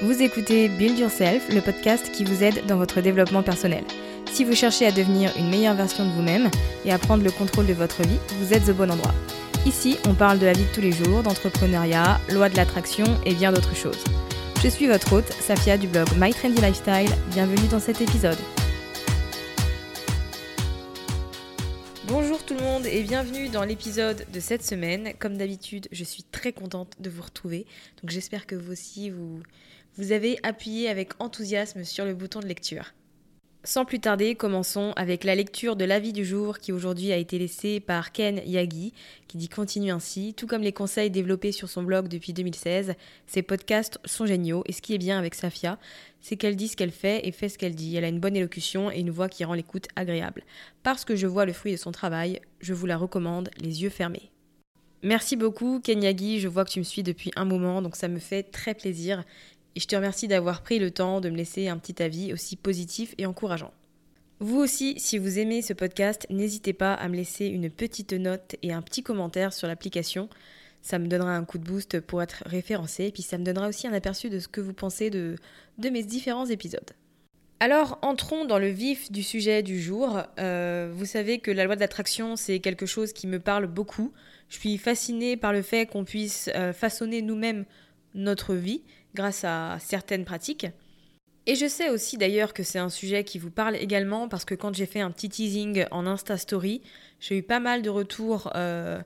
Vous écoutez Build Yourself, le podcast qui vous aide dans votre développement personnel. Si vous cherchez à devenir une meilleure version de vous-même et à prendre le contrôle de votre vie, vous êtes au bon endroit. Ici, on parle de la vie de tous les jours, d'entrepreneuriat, loi de l'attraction et bien d'autres choses. Je suis votre hôte, Safia du blog My Trendy Lifestyle. Bienvenue dans cet épisode. Bonjour tout le monde et bienvenue dans l'épisode de cette semaine. Comme d'habitude, je suis très contente de vous retrouver. Donc j'espère que vous aussi, vous, vous avez appuyé avec enthousiasme sur le bouton de lecture. Sans plus tarder, commençons avec la lecture de l'avis du jour qui aujourd'hui a été laissé par Ken Yagi, qui dit continue ainsi, tout comme les conseils développés sur son blog depuis 2016, ses podcasts sont géniaux et ce qui est bien avec Safia, c'est qu'elle dit ce qu'elle fait et fait ce qu'elle dit. Elle a une bonne élocution et une voix qui rend l'écoute agréable. Parce que je vois le fruit de son travail, je vous la recommande les yeux fermés. Merci beaucoup Ken Yagi, je vois que tu me suis depuis un moment donc ça me fait très plaisir et je te remercie d'avoir pris le temps de me laisser un petit avis aussi positif et encourageant. Vous aussi, si vous aimez ce podcast, n'hésitez pas à me laisser une petite note et un petit commentaire sur l'application. Ça me donnera un coup de boost pour être référencé et puis ça me donnera aussi un aperçu de ce que vous pensez de, de mes différents épisodes. Alors, entrons dans le vif du sujet du jour. Euh, vous savez que la loi d'attraction, c'est quelque chose qui me parle beaucoup. Je suis fascinée par le fait qu'on puisse euh, façonner nous-mêmes notre vie grâce à certaines pratiques. Et je sais aussi d'ailleurs que c'est un sujet qui vous parle également parce que quand j'ai fait un petit teasing en Insta Story, j'ai eu pas mal de retours euh,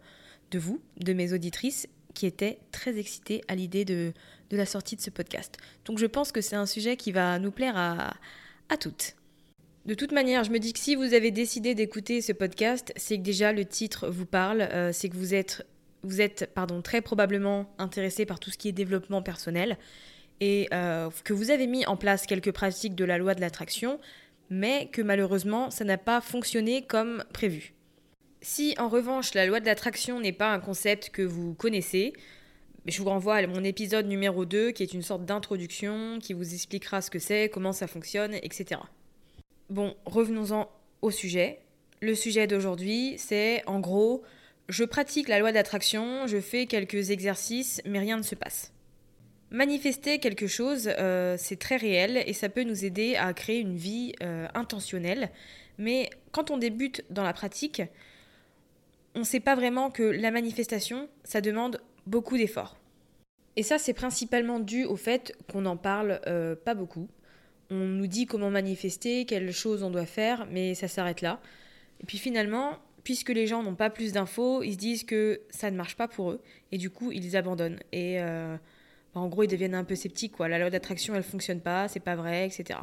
de vous, de mes auditrices, qui étaient très excitées à l'idée de, la sortie de ce podcast. Donc je pense que c'est un sujet qui va nous plaire à, à toutes. De toute manière, je me dis que si vous avez décidé d'écouter ce podcast, c'est que déjà le titre vous parle, euh, c'est que vous êtes vous êtes pardon, très probablement intéressé par tout ce qui est développement personnel et euh, que vous avez mis en place quelques pratiques de la loi de l'attraction, mais que malheureusement ça n'a pas fonctionné comme prévu. Si en revanche la loi de l'attraction n'est pas un concept que vous connaissez, je vous renvoie à mon épisode numéro 2 qui est une sorte d'introduction qui vous expliquera ce que c'est, comment ça fonctionne, etc. Bon, revenons-en au sujet. Le sujet d'aujourd'hui, c'est en gros je pratique la loi d'attraction, je fais quelques exercices, mais rien ne se passe. Manifester quelque chose, euh, c'est très réel et ça peut nous aider à créer une vie euh, intentionnelle. Mais quand on débute dans la pratique, on ne sait pas vraiment que la manifestation, ça demande beaucoup d'efforts. Et ça, c'est principalement dû au fait qu'on n'en parle euh, pas beaucoup. On nous dit comment manifester, quelles choses on doit faire, mais ça s'arrête là. Et puis finalement, puisque les gens n'ont pas plus d'infos, ils se disent que ça ne marche pas pour eux et du coup ils abandonnent. Et euh, bah, en gros ils deviennent un peu sceptiques quoi. La loi d'attraction elle fonctionne pas, c'est pas vrai, etc.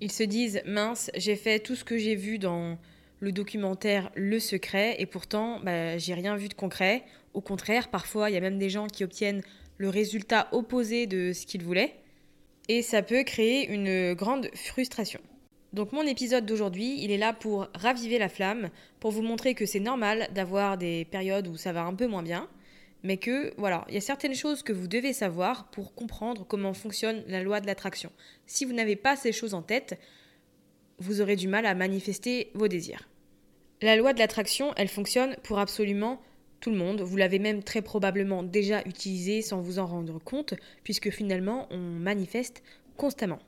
Ils se disent mince, j'ai fait tout ce que j'ai vu dans le documentaire Le Secret et pourtant bah, j'ai rien vu de concret. Au contraire, parfois il y a même des gens qui obtiennent le résultat opposé de ce qu'ils voulaient et ça peut créer une grande frustration. Donc mon épisode d'aujourd'hui, il est là pour raviver la flamme, pour vous montrer que c'est normal d'avoir des périodes où ça va un peu moins bien, mais que voilà, il y a certaines choses que vous devez savoir pour comprendre comment fonctionne la loi de l'attraction. Si vous n'avez pas ces choses en tête, vous aurez du mal à manifester vos désirs. La loi de l'attraction, elle fonctionne pour absolument tout le monde. Vous l'avez même très probablement déjà utilisée sans vous en rendre compte, puisque finalement, on manifeste constamment.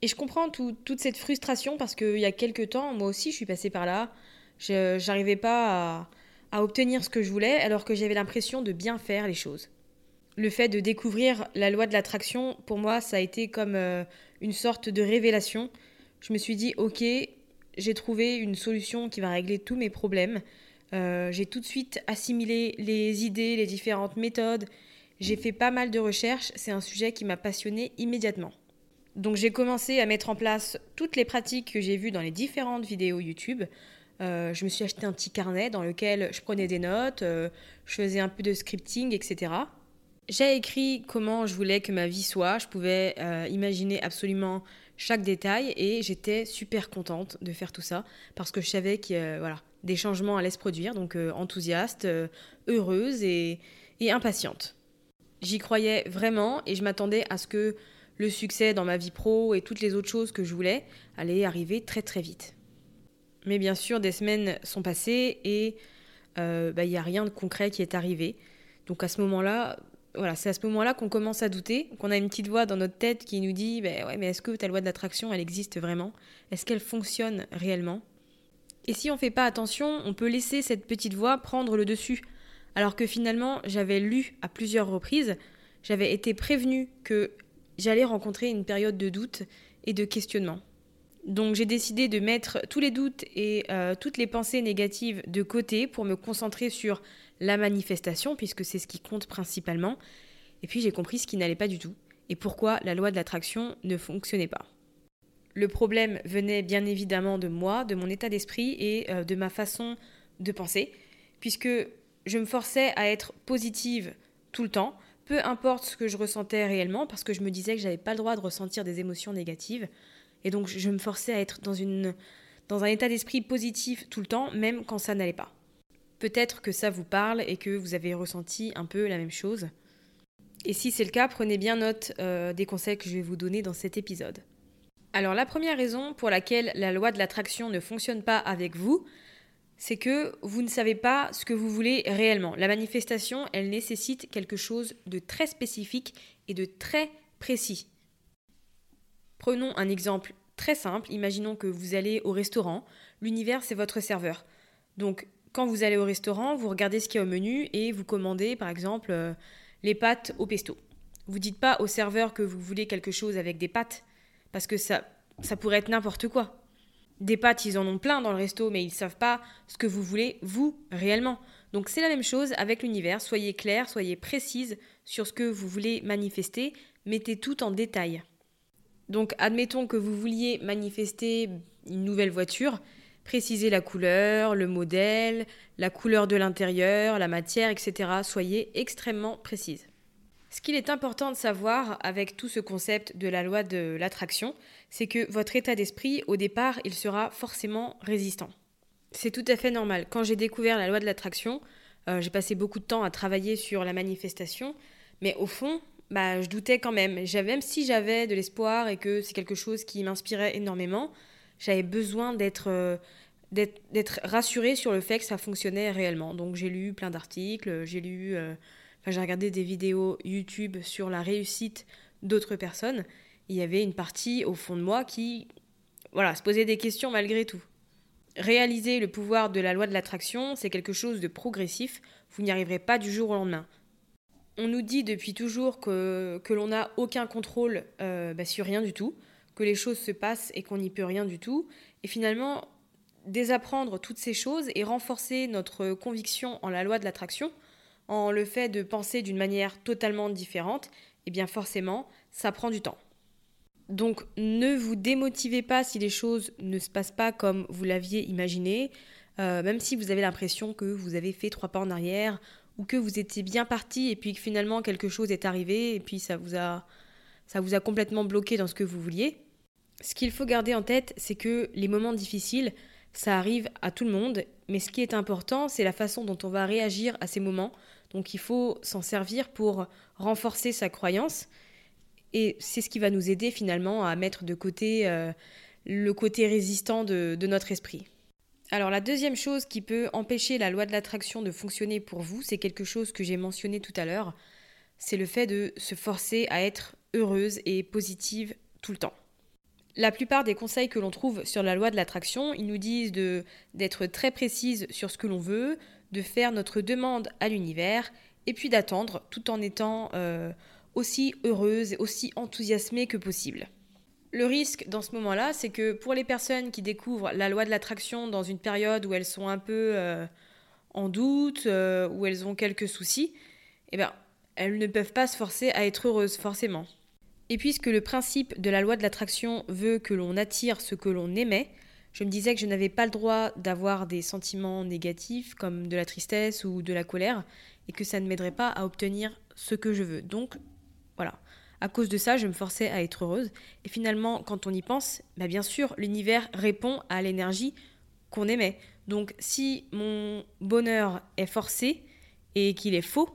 Et je comprends toute cette frustration parce qu'il y a quelques temps, moi aussi, je suis passée par là. Je n'arrivais pas à, obtenir ce que je voulais alors que j'avais l'impression de bien faire les choses. Le fait de découvrir la loi de l'attraction, pour moi, ça a été comme euh, une sorte de révélation. Je me suis dit, ok, j'ai trouvé une solution qui va régler tous mes problèmes. Euh, j'ai tout de suite assimilé les idées, les différentes méthodes. J'ai fait pas mal de recherches. C'est un sujet qui m'a passionné immédiatement. Donc j'ai commencé à mettre en place toutes les pratiques que j'ai vues dans les différentes vidéos YouTube. Euh, je me suis acheté un petit carnet dans lequel je prenais des notes, euh, je faisais un peu de scripting, etc. J'ai écrit comment je voulais que ma vie soit, je pouvais euh, imaginer absolument chaque détail et j'étais super contente de faire tout ça parce que je savais que voilà, des changements allaient se produire, donc enthousiaste, heureuse et, et impatiente. J'y croyais vraiment et je m'attendais à ce que le succès dans ma vie pro et toutes les autres choses que je voulais allaient arriver très très vite. Mais bien sûr, des semaines sont passées et euh, bah, il n'y a rien de concret qui est arrivé. Donc à ce moment-là, voilà, c'est à ce moment-là qu'on commence à douter, qu'on a une petite voix dans notre tête qui nous dit bah, mais est-ce que ta loi de l'attraction, elle existe vraiment? Est-ce qu'elle fonctionne réellement? Et si on ne fait pas attention, on peut laisser cette petite voix prendre le dessus. Alors que finalement, j'avais lu à plusieurs reprises, j'avais été prévenue que j'allais rencontrer une période de doute et de questionnement. Donc j'ai décidé de mettre tous les doutes et euh, toutes les pensées négatives de côté pour me concentrer sur la manifestation, puisque c'est ce qui compte principalement. Et puis j'ai compris ce qui n'allait pas du tout, et pourquoi la loi de l'attraction ne fonctionnait pas. Le problème venait bien évidemment de moi, de mon état d'esprit et euh, de ma façon de penser, puisque je me forçais à être positive tout le temps, peu importe ce que je ressentais réellement, parce que je me disais que j'avais pas le droit de ressentir des émotions négatives. Et donc je me forçais à être dans, une, dans un état d'esprit positif tout le temps, même quand ça n'allait pas. Peut-être que ça vous parle et que vous avez ressenti un peu la même chose. Et si c'est le cas, prenez bien note euh, des conseils que je vais vous donner dans cet épisode. Alors la première raison pour laquelle la loi de l'attraction ne fonctionne pas avec vous, c'est que vous ne savez pas ce que vous voulez réellement. La manifestation, elle nécessite quelque chose de très spécifique et de très précis. Prenons un exemple très simple. Imaginons que vous allez au restaurant. L'univers, c'est votre serveur. Donc, quand vous allez au restaurant, vous regardez ce qu'il y a au menu et vous commandez, par exemple, euh, les pâtes au pesto. Vous dites pas au serveur que vous voulez quelque chose avec des pâtes, parce que ça, ça pourrait être n'importe quoi. Des pâtes, ils en ont plein dans le resto, mais ils ne savent pas ce que vous voulez, vous, réellement. Donc c'est la même chose avec l'univers. Soyez clair, soyez précise sur ce que vous voulez manifester. Mettez tout en détail. Donc admettons que vous vouliez manifester une nouvelle voiture, précisez la couleur, le modèle, la couleur de l'intérieur, la matière, etc. Soyez extrêmement précise. Ce qu'il est important de savoir avec tout ce concept de la loi de l'attraction, c'est que votre état d'esprit, au départ, il sera forcément résistant. C'est tout à fait normal. Quand j'ai découvert la loi de l'attraction, euh, j'ai passé beaucoup de temps à travailler sur la manifestation, mais au fond, bah, je doutais quand même. Même si j'avais de l'espoir et que c'est quelque chose qui m'inspirait énormément, j'avais besoin d'être euh, d'être rassurée sur le fait que ça fonctionnait réellement. Donc j'ai lu plein d'articles, j'ai lu, euh, j'ai regardé des vidéos YouTube sur la réussite d'autres personnes. Il y avait une partie au fond de moi qui, voilà, se posait des questions malgré tout. Réaliser le pouvoir de la loi de l'attraction, c'est quelque chose de progressif. Vous n'y arriverez pas du jour au lendemain on nous dit depuis toujours que, l'on n'a aucun contrôle euh, bah, sur rien du tout, que les choses se passent et qu'on n'y peut rien du tout. Et finalement, désapprendre toutes ces choses et renforcer notre conviction en la loi de l'attraction, en le fait de penser d'une manière totalement différente, eh bien forcément, ça prend du temps. Donc ne vous démotivez pas si les choses ne se passent pas comme vous l'aviez imaginé, euh, même si vous avez l'impression que vous avez fait trois pas en arrière ou que vous étiez bien parti et puis que finalement quelque chose est arrivé et puis ça vous a, ça vous a complètement bloqué dans ce que vous vouliez. Ce qu'il faut garder en tête, c'est que les moments difficiles, ça arrive à tout le monde, mais ce qui est important, c'est la façon dont on va réagir à ces moments. Donc il faut s'en servir pour renforcer sa croyance, et c'est ce qui va nous aider finalement à mettre de côté euh, le côté résistant de, notre esprit. Alors la deuxième chose qui peut empêcher la loi de l'attraction de fonctionner pour vous, c'est quelque chose que j'ai mentionné tout à l'heure, c'est le fait de se forcer à être heureuse et positive tout le temps. La plupart des conseils que l'on trouve sur la loi de l'attraction, ils nous disent d'être très précise sur ce que l'on veut, de faire notre demande à l'univers, et puis d'attendre tout en étant euh, aussi heureuse et aussi enthousiasmée que possible. Le risque dans ce moment-là, c'est que pour les personnes qui découvrent la loi de l'attraction dans une période où elles sont un peu euh, en doute, euh, où elles ont quelques soucis, eh ben, elles ne peuvent pas se forcer à être heureuses forcément. Et puisque le principe de la loi de l'attraction veut que l'on attire ce que l'on aimait, je me disais que je n'avais pas le droit d'avoir des sentiments négatifs comme de la tristesse ou de la colère et que ça ne m'aiderait pas à obtenir ce que je veux. Donc voilà. À cause de ça, je me forçais à être heureuse. Et finalement, quand on y pense, bah bien sûr, l'univers répond à l'énergie qu'on aimait. Donc si mon bonheur est forcé et qu'il est faux,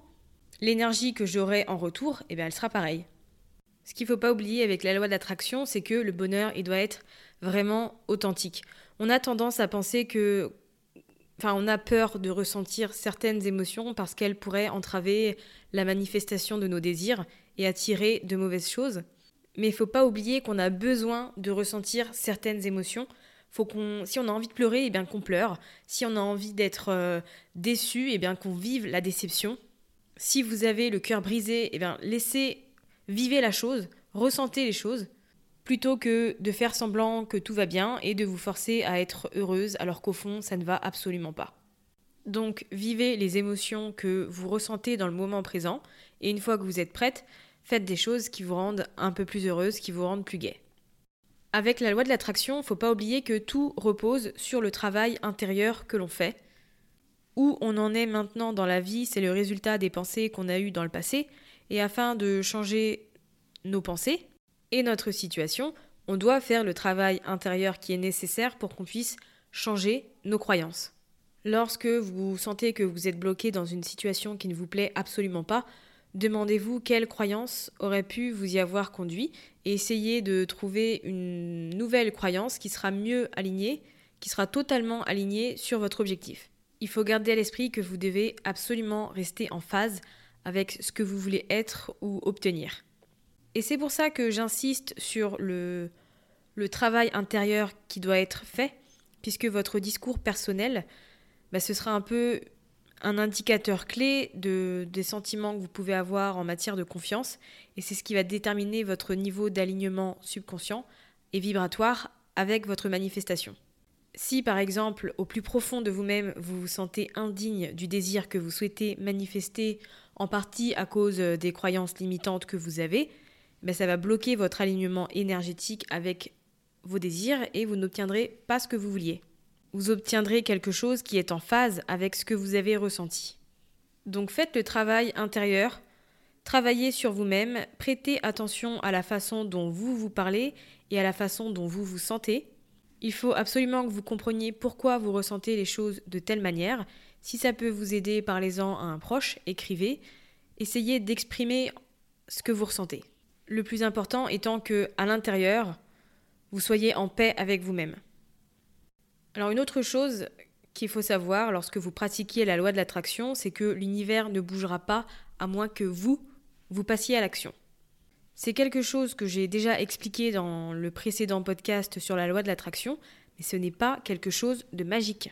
l'énergie que j'aurai en retour, eh bien, elle sera pareille. Ce qu'il ne faut pas oublier avec la loi d'attraction, c'est que le bonheur, il doit être vraiment authentique. On a tendance à penser que. Enfin, on a peur de ressentir certaines émotions parce qu'elles pourraient entraver la manifestation de nos désirs et attirer de mauvaises choses. Mais il faut pas oublier qu'on a besoin de ressentir certaines émotions. Faut qu'on, si on a envie de pleurer, eh bien qu'on pleure. Si on a envie d'être euh, déçu, eh bien qu'on vive la déception. Si vous avez le cœur brisé, eh bien laissez Vivez la chose, ressentez les choses, plutôt que de faire semblant que tout va bien et de vous forcer à être heureuse alors qu'au fond, ça ne va absolument pas. Donc, vivez les émotions que vous ressentez dans le moment présent et une fois que vous êtes prête, faites des choses qui vous rendent un peu plus heureuse, qui vous rendent plus gaie. Avec la loi de l'attraction, faut pas oublier que tout repose sur le travail intérieur que l'on fait. Où on en est maintenant dans la vie, c'est le résultat des pensées qu'on a eues dans le passé, et afin de changer nos pensées et notre situation, on doit faire le travail intérieur qui est nécessaire pour qu'on puisse changer nos croyances. Lorsque vous sentez que vous êtes bloqué dans une situation qui ne vous plaît absolument pas, demandez-vous quelle croyance aurait pu vous y avoir conduit et essayez de trouver une nouvelle croyance qui sera mieux alignée, qui sera totalement alignée sur votre objectif. Il faut garder à l'esprit que vous devez absolument rester en phase avec ce que vous voulez être ou obtenir. Et c'est pour ça que j'insiste sur le, travail intérieur qui doit être fait, puisque votre discours personnel, bah, ce sera un peu un indicateur clé de, des sentiments que vous pouvez avoir en matière de confiance, et c'est ce qui va déterminer votre niveau d'alignement subconscient et vibratoire avec votre manifestation. Si par exemple au plus profond de vous-même vous vous sentez indigne du désir que vous souhaitez manifester en partie à cause des croyances limitantes que vous avez, ben ça va bloquer votre alignement énergétique avec vos désirs et vous n'obtiendrez pas ce que vous vouliez. Vous obtiendrez quelque chose qui est en phase avec ce que vous avez ressenti. Donc faites le travail intérieur, travaillez sur vous-même, prêtez attention à la façon dont vous vous parlez et à la façon dont vous vous sentez. Il faut absolument que vous compreniez pourquoi vous ressentez les choses de telle manière si ça peut vous aider, parlez-en à un proche, écrivez, essayez d'exprimer ce que vous ressentez. Le plus important étant que, à l'intérieur, vous soyez en paix avec vous-même. Alors une autre chose qu'il faut savoir lorsque vous pratiquiez la loi de l'attraction, c'est que l'univers ne bougera pas à moins que vous, vous passiez à l'action. C'est quelque chose que j'ai déjà expliqué dans le précédent podcast sur la loi de l'attraction, mais ce n'est pas quelque chose de magique.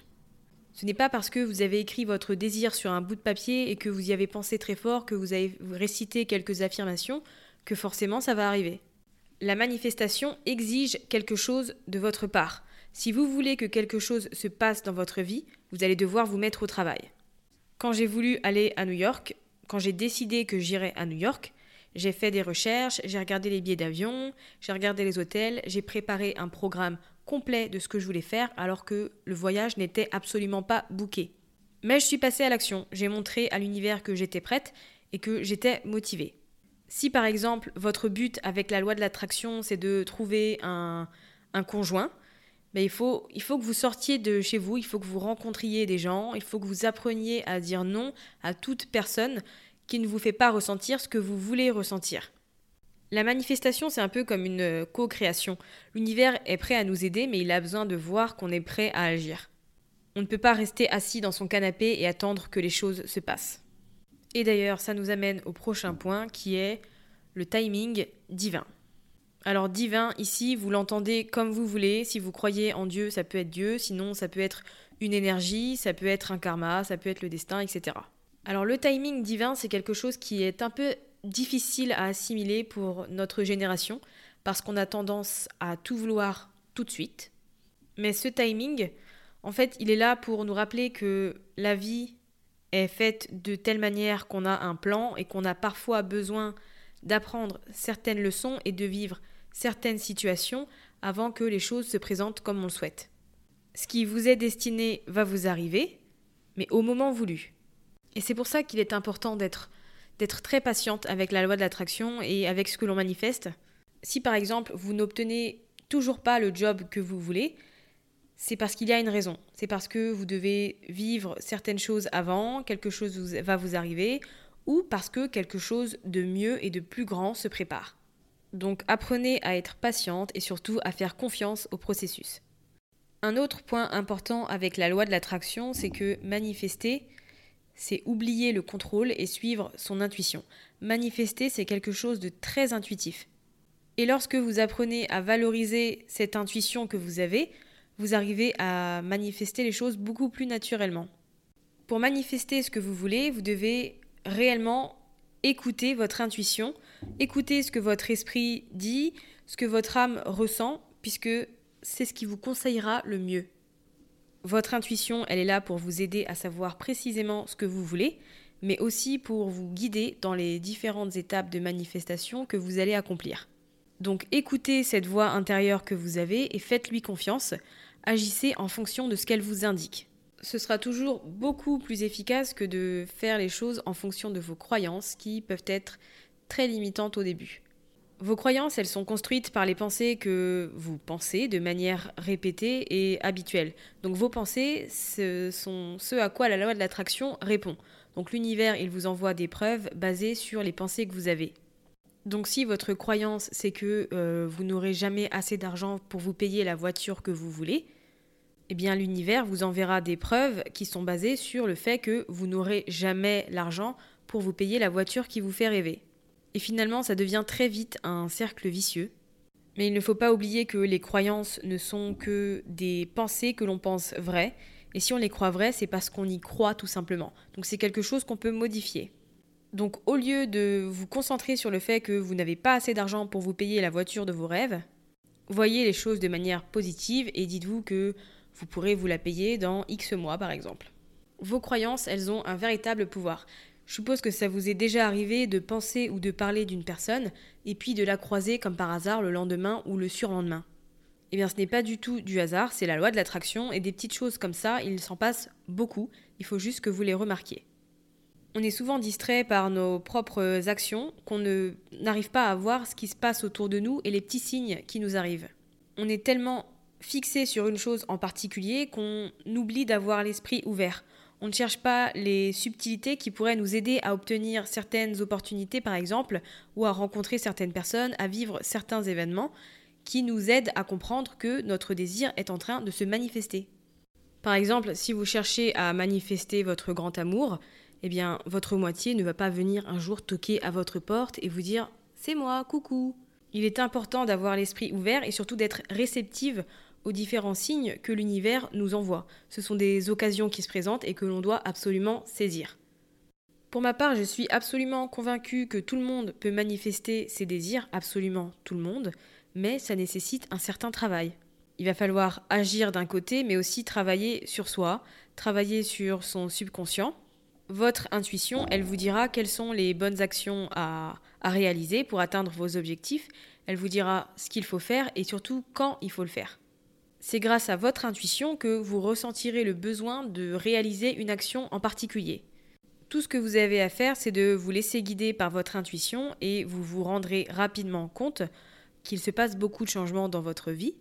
Ce n'est pas parce que vous avez écrit votre désir sur un bout de papier et que vous y avez pensé très fort, que vous avez récité quelques affirmations, que forcément ça va arriver. La manifestation exige quelque chose de votre part. Si vous voulez que quelque chose se passe dans votre vie, vous allez devoir vous mettre au travail. Quand j'ai voulu aller à New York, quand j'ai décidé que j'irais à New York, j'ai fait des recherches, j'ai regardé les billets d'avion, j'ai regardé les hôtels, j'ai préparé un programme complet de ce que je voulais faire alors que le voyage n'était absolument pas bouqué. Mais je suis passée à l'action, j'ai montré à l'univers que j'étais prête et que j'étais motivée. Si par exemple votre but avec la loi de l'attraction c'est de trouver un, conjoint, ben, il, faut, il faut que vous sortiez de chez vous, il faut que vous rencontriez des gens, il faut que vous appreniez à dire non à toute personne qui ne vous fait pas ressentir ce que vous voulez ressentir. La manifestation, c'est un peu comme une co-création. L'univers est prêt à nous aider, mais il a besoin de voir qu'on est prêt à agir. On ne peut pas rester assis dans son canapé et attendre que les choses se passent. Et d'ailleurs, ça nous amène au prochain point qui est le timing divin. Alors divin, ici, vous l'entendez comme vous voulez. Si vous croyez en Dieu, ça peut être Dieu, sinon ça peut être une énergie, ça peut être un karma, ça peut être le destin, etc. Alors le timing divin, c'est quelque chose qui est un peu difficile à assimiler pour notre génération, parce qu'on a tendance à tout vouloir tout de suite. Mais ce timing, en fait, il est là pour nous rappeler que la vie est faite de telle manière qu'on a un plan et qu'on a parfois besoin d'apprendre certaines leçons et de vivre certaines situations avant que les choses se présentent comme on le souhaite. Ce qui vous est destiné va vous arriver, mais au moment voulu. Et c'est pour ça qu'il est important d'être d'être très patiente avec la loi de l'attraction et avec ce que l'on manifeste. Si par exemple vous n'obtenez toujours pas le job que vous voulez, c'est parce qu'il y a une raison. C'est parce que vous devez vivre certaines choses avant, quelque chose va vous arriver, ou parce que quelque chose de mieux et de plus grand se prépare. Donc apprenez à être patiente et surtout à faire confiance au processus. Un autre point important avec la loi de l'attraction, c'est que manifester, c'est oublier le contrôle et suivre son intuition. Manifester, c'est quelque chose de très intuitif. Et lorsque vous apprenez à valoriser cette intuition que vous avez, vous arrivez à manifester les choses beaucoup plus naturellement. Pour manifester ce que vous voulez, vous devez réellement écouter votre intuition, écouter ce que votre esprit dit, ce que votre âme ressent, puisque c'est ce qui vous conseillera le mieux. Votre intuition, elle est là pour vous aider à savoir précisément ce que vous voulez, mais aussi pour vous guider dans les différentes étapes de manifestation que vous allez accomplir. Donc écoutez cette voix intérieure que vous avez et faites-lui confiance, agissez en fonction de ce qu'elle vous indique. Ce sera toujours beaucoup plus efficace que de faire les choses en fonction de vos croyances qui peuvent être très limitantes au début. Vos croyances, elles sont construites par les pensées que vous pensez de manière répétée et habituelle. Donc vos pensées, ce sont ce à quoi la loi de l'attraction répond. Donc l'univers, il vous envoie des preuves basées sur les pensées que vous avez. Donc si votre croyance, c'est que euh, vous n'aurez jamais assez d'argent pour vous payer la voiture que vous voulez, eh bien l'univers vous enverra des preuves qui sont basées sur le fait que vous n'aurez jamais l'argent pour vous payer la voiture qui vous fait rêver. Et finalement, ça devient très vite un cercle vicieux. Mais il ne faut pas oublier que les croyances ne sont que des pensées que l'on pense vraies. Et si on les croit vraies, c'est parce qu'on y croit tout simplement. Donc c'est quelque chose qu'on peut modifier. Donc au lieu de vous concentrer sur le fait que vous n'avez pas assez d'argent pour vous payer la voiture de vos rêves, voyez les choses de manière positive et dites-vous que vous pourrez vous la payer dans X mois par exemple. Vos croyances, elles ont un véritable pouvoir. Je suppose que ça vous est déjà arrivé de penser ou de parler d'une personne et puis de la croiser comme par hasard le lendemain ou le surlendemain. Eh bien, ce n'est pas du tout du hasard, c'est la loi de l'attraction et des petites choses comme ça, il s'en passe beaucoup, il faut juste que vous les remarquiez. On est souvent distrait par nos propres actions qu'on n'arrive pas à voir ce qui se passe autour de nous et les petits signes qui nous arrivent. On est tellement fixé sur une chose en particulier qu'on oublie d'avoir l'esprit ouvert. On ne cherche pas les subtilités qui pourraient nous aider à obtenir certaines opportunités, par exemple, ou à rencontrer certaines personnes, à vivre certains événements qui nous aident à comprendre que notre désir est en train de se manifester. Par exemple, si vous cherchez à manifester votre grand amour, eh bien, votre moitié ne va pas venir un jour toquer à votre porte et vous dire C'est moi, coucou. Il est important d'avoir l'esprit ouvert et surtout d'être réceptive aux différents signes que l'univers nous envoie. Ce sont des occasions qui se présentent et que l'on doit absolument saisir. Pour ma part, je suis absolument convaincue que tout le monde peut manifester ses désirs, absolument tout le monde, mais ça nécessite un certain travail. Il va falloir agir d'un côté, mais aussi travailler sur soi, travailler sur son subconscient. Votre intuition, elle vous dira quelles sont les bonnes actions à, à réaliser pour atteindre vos objectifs. Elle vous dira ce qu'il faut faire et surtout quand il faut le faire. C'est grâce à votre intuition que vous ressentirez le besoin de réaliser une action en particulier. Tout ce que vous avez à faire, c'est de vous laisser guider par votre intuition et vous vous rendrez rapidement compte qu'il se passe beaucoup de changements dans votre vie,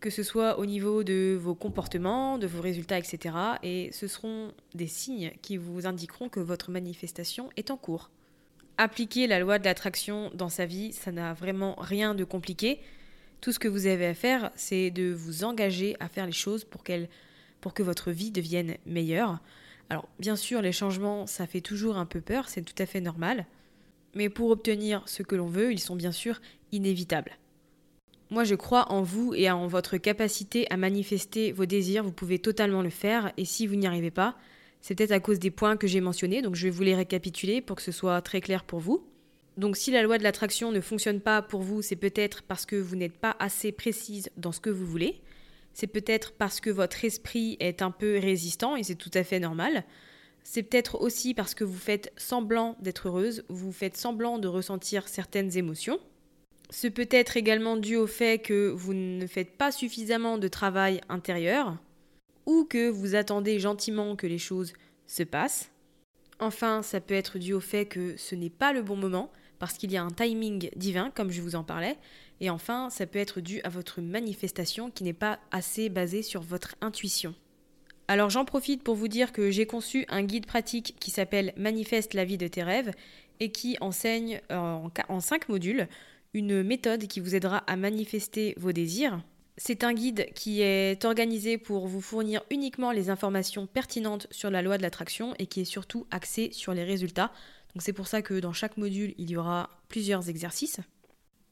que ce soit au niveau de vos comportements, de vos résultats, etc. Et ce seront des signes qui vous indiqueront que votre manifestation est en cours. Appliquer la loi de l'attraction dans sa vie, ça n'a vraiment rien de compliqué. Tout ce que vous avez à faire, c'est de vous engager à faire les choses pour, pour que votre vie devienne meilleure. Alors, bien sûr, les changements, ça fait toujours un peu peur, c'est tout à fait normal. Mais pour obtenir ce que l'on veut, ils sont bien sûr inévitables. Moi, je crois en vous et en votre capacité à manifester vos désirs. Vous pouvez totalement le faire. Et si vous n'y arrivez pas, c'est peut-être à cause des points que j'ai mentionnés. Donc, je vais vous les récapituler pour que ce soit très clair pour vous. Donc, si la loi de l'attraction ne fonctionne pas pour vous, c'est peut-être parce que vous n'êtes pas assez précise dans ce que vous voulez. C'est peut-être parce que votre esprit est un peu résistant et c'est tout à fait normal. C'est peut-être aussi parce que vous faites semblant d'être heureuse, vous faites semblant de ressentir certaines émotions. Ce peut être également dû au fait que vous ne faites pas suffisamment de travail intérieur ou que vous attendez gentiment que les choses se passent. Enfin, ça peut être dû au fait que ce n'est pas le bon moment parce qu'il y a un timing divin, comme je vous en parlais, et enfin, ça peut être dû à votre manifestation qui n'est pas assez basée sur votre intuition. Alors j'en profite pour vous dire que j'ai conçu un guide pratique qui s'appelle Manifeste la vie de tes rêves et qui enseigne en, en cinq modules une méthode qui vous aidera à manifester vos désirs. C'est un guide qui est organisé pour vous fournir uniquement les informations pertinentes sur la loi de l'attraction et qui est surtout axé sur les résultats. Donc c'est pour ça que dans chaque module, il y aura plusieurs exercices.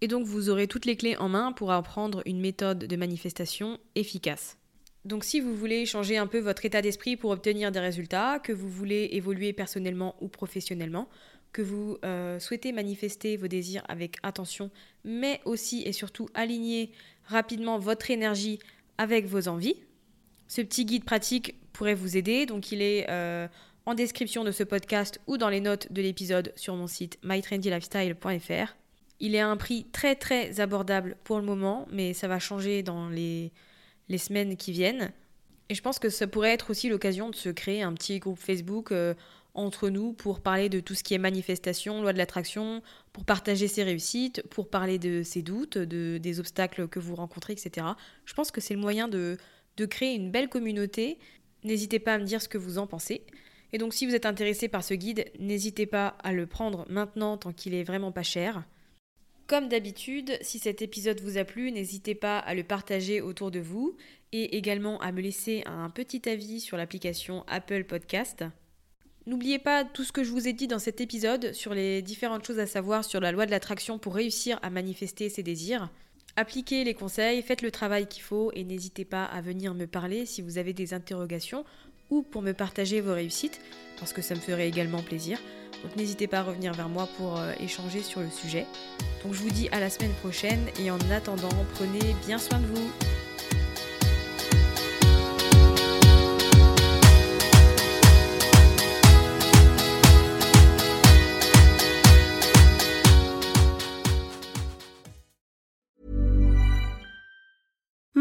Et donc vous aurez toutes les clés en main pour apprendre une méthode de manifestation efficace. Donc si vous voulez changer un peu votre état d'esprit pour obtenir des résultats, que vous voulez évoluer personnellement ou professionnellement, que vous euh, souhaitez manifester vos désirs avec attention, mais aussi et surtout aligner rapidement votre énergie avec vos envies, ce petit guide pratique pourrait vous aider. Donc il est euh, en description de ce podcast ou dans les notes de l'épisode sur mon site mytrendylifestyle.fr. Il est à un prix très très abordable pour le moment, mais ça va changer dans les, les semaines qui viennent. Et je pense que ça pourrait être aussi l'occasion de se créer un petit groupe Facebook euh, entre nous pour parler de tout ce qui est manifestation, loi de l'attraction, pour partager ses réussites, pour parler de ses doutes, de, des obstacles que vous rencontrez, etc. Je pense que c'est le moyen de, de créer une belle communauté. N'hésitez pas à me dire ce que vous en pensez. Et donc si vous êtes intéressé par ce guide, n'hésitez pas à le prendre maintenant tant qu'il est vraiment pas cher. Comme d'habitude, si cet épisode vous a plu, n'hésitez pas à le partager autour de vous et également à me laisser un petit avis sur l'application Apple Podcast. N'oubliez pas tout ce que je vous ai dit dans cet épisode sur les différentes choses à savoir sur la loi de l'attraction pour réussir à manifester ses désirs. Appliquez les conseils, faites le travail qu'il faut et n'hésitez pas à venir me parler si vous avez des interrogations ou pour me partager vos réussites parce que ça me ferait également plaisir. Donc n'hésitez pas à revenir vers moi pour euh, échanger sur le sujet. Donc je vous dis à la semaine prochaine et en attendant, prenez bien soin de vous.